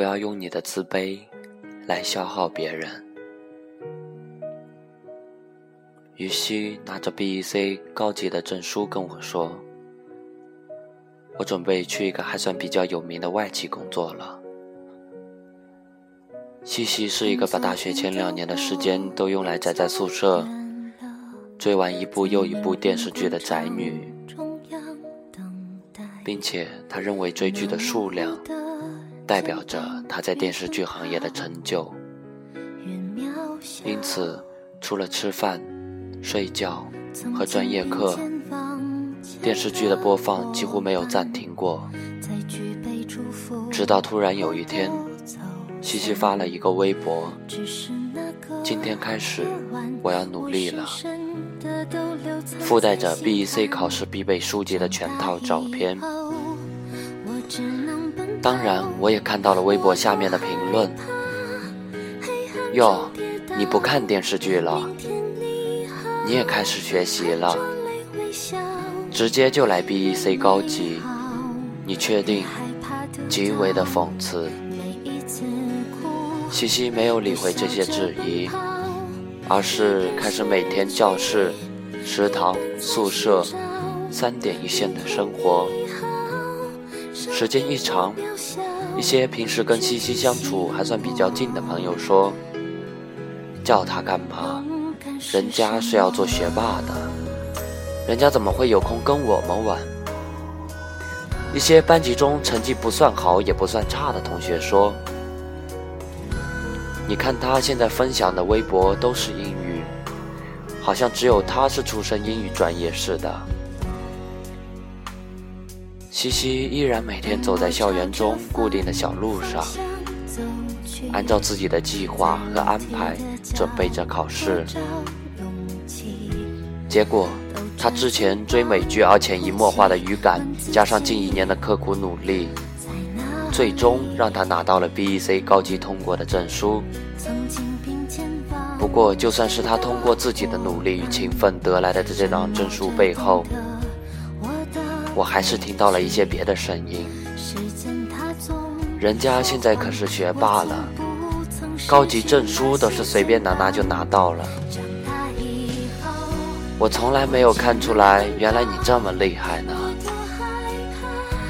不要用你的自卑来消耗别人。于西拿着 BEC 高级的证书跟我说：“我准备去一个还算比较有名的外企工作了。”西西是一个把大学前两年的时间都用来宅在宿舍，追完一部又一部电视剧的宅女，并且她认为追剧的数量代表着他在电视剧行业的成就，因此除了吃饭。睡觉和专业课，电视剧的播放几乎没有暂停过。直到突然有一天，西西发了一个微博：“今天开始，我要努力了。”附带着 BEC 考试必备书籍的全套照片。当然，我也看到了微博下面的评论：“哟，你不看电视剧了？”你也开始学习了，直接就来 BEC 高级，你确定？极为的讽刺。西西没有理会这些质疑，而是开始每天教室、食堂、宿舍三点一线的生活。时间一长，一些平时跟西西相处还算比较近的朋友说：“叫他干嘛？”人家是要做学霸的，人家怎么会有空跟我们玩？一些班级中成绩不算好也不算差的同学说：“你看他现在分享的微博都是英语，好像只有他是出身英语专业似的。”西西依然每天走在校园中固定的小路上，按照自己的计划和安排。准备着考试，结果他之前追美剧而潜移默化的语感，加上近一年的刻苦努力，最终让他拿到了 BEC 高级通过的证书。不过，就算是他通过自己的努力与勤奋得来的这张证书背后，我还是听到了一些别的声音。人家现在可是学霸了。高级证书都是随便拿拿就拿到了，我从来没有看出来，原来你这么厉害呢。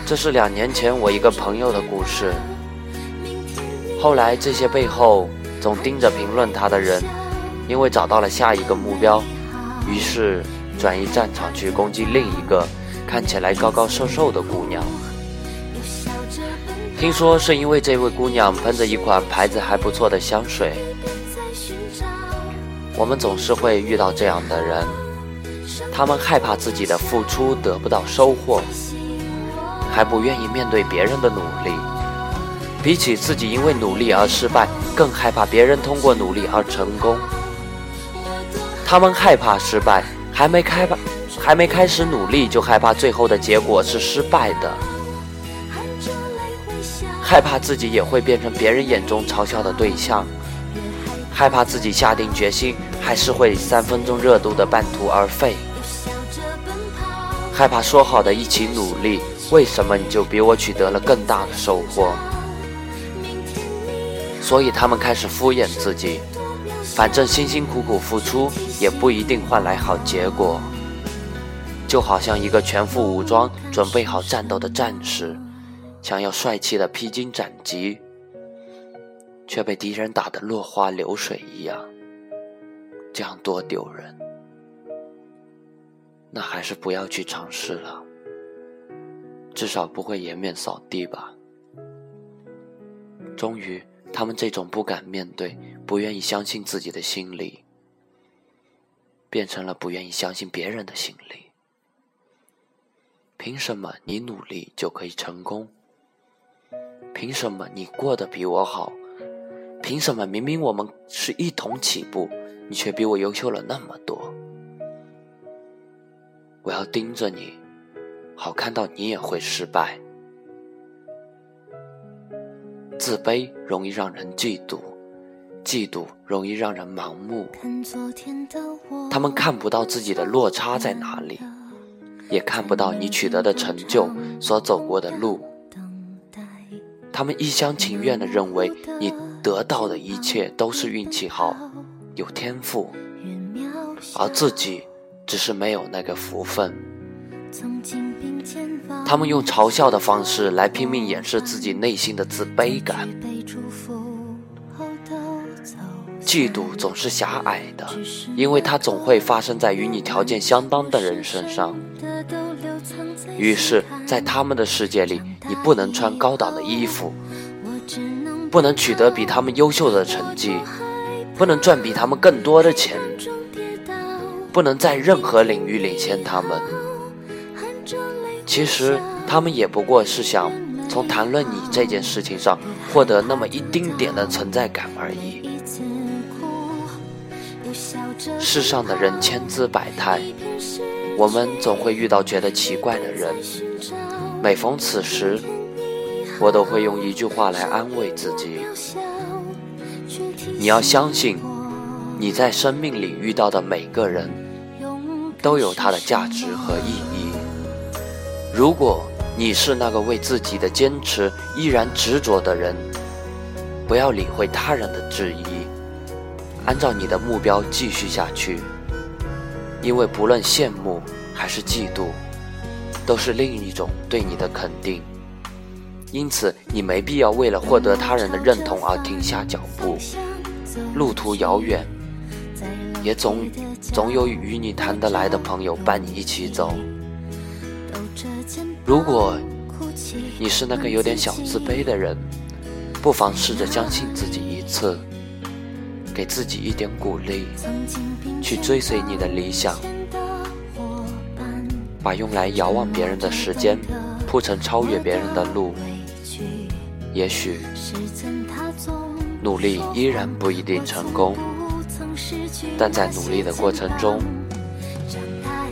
这是两年前我一个朋友的故事。后来这些背后总盯着评论他的人，因为找到了下一个目标，于是转移战场去攻击另一个看起来高高瘦瘦的姑娘。听说是因为这位姑娘喷着一款牌子还不错的香水。我们总是会遇到这样的人，他们害怕自己的付出得不到收获，还不愿意面对别人的努力。比起自己因为努力而失败，更害怕别人通过努力而成功。他们害怕失败，还没开吧，还没开始努力，就害怕最后的结果是失败的。害怕自己也会变成别人眼中嘲笑的对象，害怕自己下定决心还是会三分钟热度的半途而废，害怕说好的一起努力，为什么你就比我取得了更大的收获？所以他们开始敷衍自己，反正辛辛苦苦付出也不一定换来好结果，就好像一个全副武装、准备好战斗的战士。想要帅气的披荆斩棘，却被敌人打得落花流水一样，这样多丢人！那还是不要去尝试了，至少不会颜面扫地吧。终于，他们这种不敢面对、不愿意相信自己的心理，变成了不愿意相信别人的心理。凭什么你努力就可以成功？凭什么你过得比我好？凭什么明明我们是一同起步，你却比我优秀了那么多？我要盯着你，好看到你也会失败。自卑容易让人嫉妒，嫉妒容易让人盲目。他们看不到自己的落差在哪里，也看不到你取得的成就所走过的路。他们一厢情愿地认为你得到的一切都是运气好、有天赋，而自己只是没有那个福分。他们用嘲笑的方式来拼命掩饰自己内心的自卑感。嫉妒总是狭隘的，因为它总会发生在与你条件相当的人身上。于是，在他们的世界里，你不能穿高档的衣服，不能取得比他们优秀的成绩，不能赚比他们更多的钱，不能在任何领域领先他们。其实，他们也不过是想从谈论你这件事情上获得那么一丁点的存在感而已。世上的人千姿百态，我们总会遇到觉得奇怪的人。每逢此时，我都会用一句话来安慰自己：你要相信，你在生命里遇到的每个人，都有他的价值和意义。如果你是那个为自己的坚持依然执着的人，不要理会他人的质疑。按照你的目标继续下去，因为不论羡慕还是嫉妒，都是另一种对你的肯定。因此，你没必要为了获得他人的认同而停下脚步。路途遥远，也总总有与你谈得来的朋友伴你一起走。如果你是那个有点小自卑的人，不妨试着相信自己一次。给自己一点鼓励，去追随你的理想，把用来遥望别人的时间铺成超越别人的路。也许努力依然不一定成功，但在努力的过程中，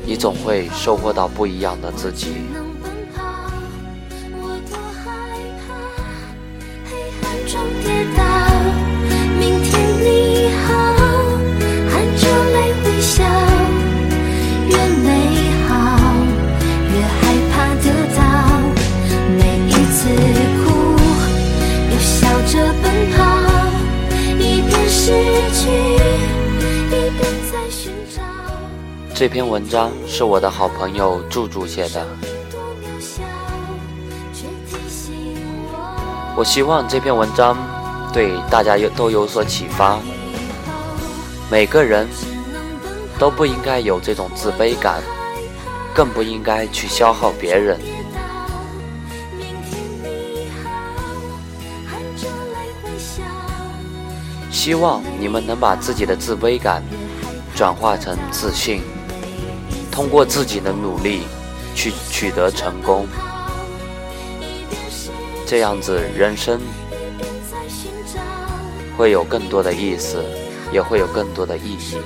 你总会收获到不一样的自己。这篇文章是我的好朋友柱柱写的。我希望这篇文章对大家有都有所启发。每个人都不应该有这种自卑感，更不应该去消耗别人。希望你们能把自己的自卑感转化成自信。通过自己的努力去取得成功，这样子人生会有更多的意思，也会有更多的意义。